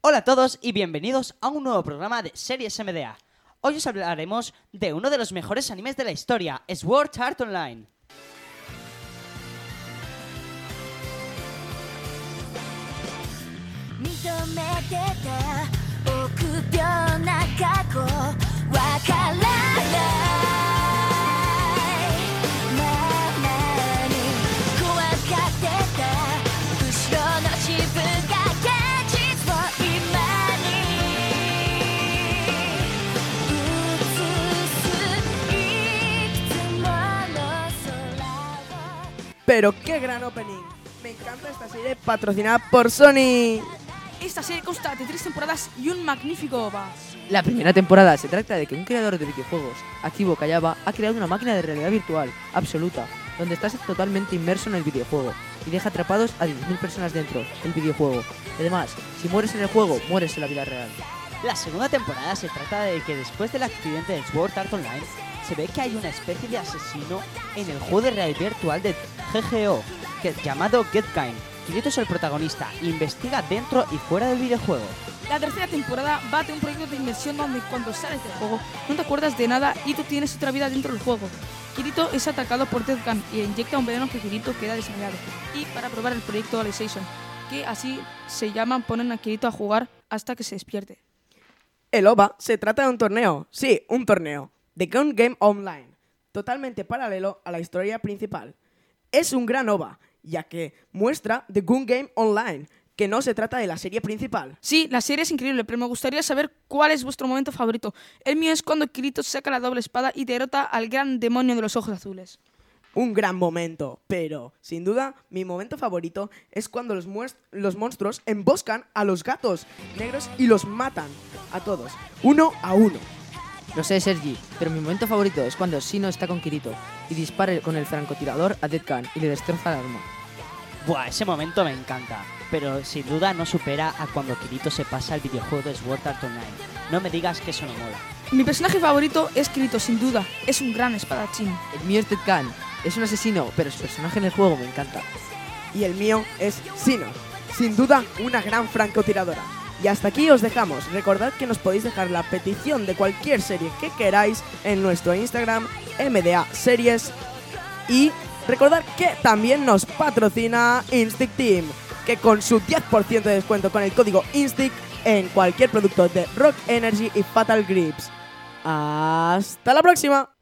Hola a todos y bienvenidos a un nuevo programa de Series MDA. Hoy os hablaremos de uno de los mejores animes de la historia, Sword Art Online. Pero qué gran opening. Me encanta esta serie patrocinada por Sony. Esta serie consta de tres temporadas y un magnífico OVA. La primera temporada se trata de que un creador de videojuegos, Akibo Kayaba, ha creado una máquina de realidad virtual absoluta, donde estás totalmente inmerso en el videojuego y deja atrapados a 10.000 personas dentro del videojuego. Además, si mueres en el juego, mueres en la vida real. La segunda temporada se trata de que después del accidente de Sword Art Online, se ve que hay una especie de asesino en el juego de realidad virtual de GGO, que es llamado Getkind. Kirito es el protagonista, investiga dentro y fuera del videojuego. La tercera temporada va de un proyecto de inmersión donde cuando sales del juego no te acuerdas de nada y tú tienes otra vida dentro del juego. Kirito es atacado por Death Gun y inyecta un veneno que Kirito queda desmayado. Y para probar el proyecto Alicization, que así se llama, ponen a Kirito a jugar hasta que se despierte. El OVA se trata de un torneo. Sí, un torneo. The Gun Game Online. Totalmente paralelo a la historia principal. Es un gran OVA, ya que muestra The Gun Game Online, que no se trata de la serie principal. Sí, la serie es increíble, pero me gustaría saber cuál es vuestro momento favorito. El mío es cuando Kirito saca la doble espada y derrota al gran demonio de los ojos azules. Un gran momento, pero sin duda mi momento favorito es cuando los, monstruos emboscan a los gatos negros y los matan a todos, uno a uno. Lo sé, Sergi, pero mi momento favorito es cuando Shino está con Kirito y dispara con el francotirador a Dead Gun y le destroza el arma. Buah, ese momento me encanta, pero sin duda no supera a cuando Kirito se pasa el videojuego de Sword Art Online. No me digas que eso no mola. Mi personaje favorito es Kirito, sin duda. Es un gran espadachín. El mío es Dead Gun, es un asesino, pero su personaje en el juego me encanta. Y el mío es Sino, sin duda una gran francotiradora. Y hasta aquí os dejamos. Recordad que nos podéis dejar la petición de cualquier serie que queráis en nuestro Instagram, MDA Series. Y recordad que también nos patrocina Instinct Team, que con su 10% de descuento con el código Instinct en cualquier producto de Rock Energy y Fatal Grips. Hasta la próxima.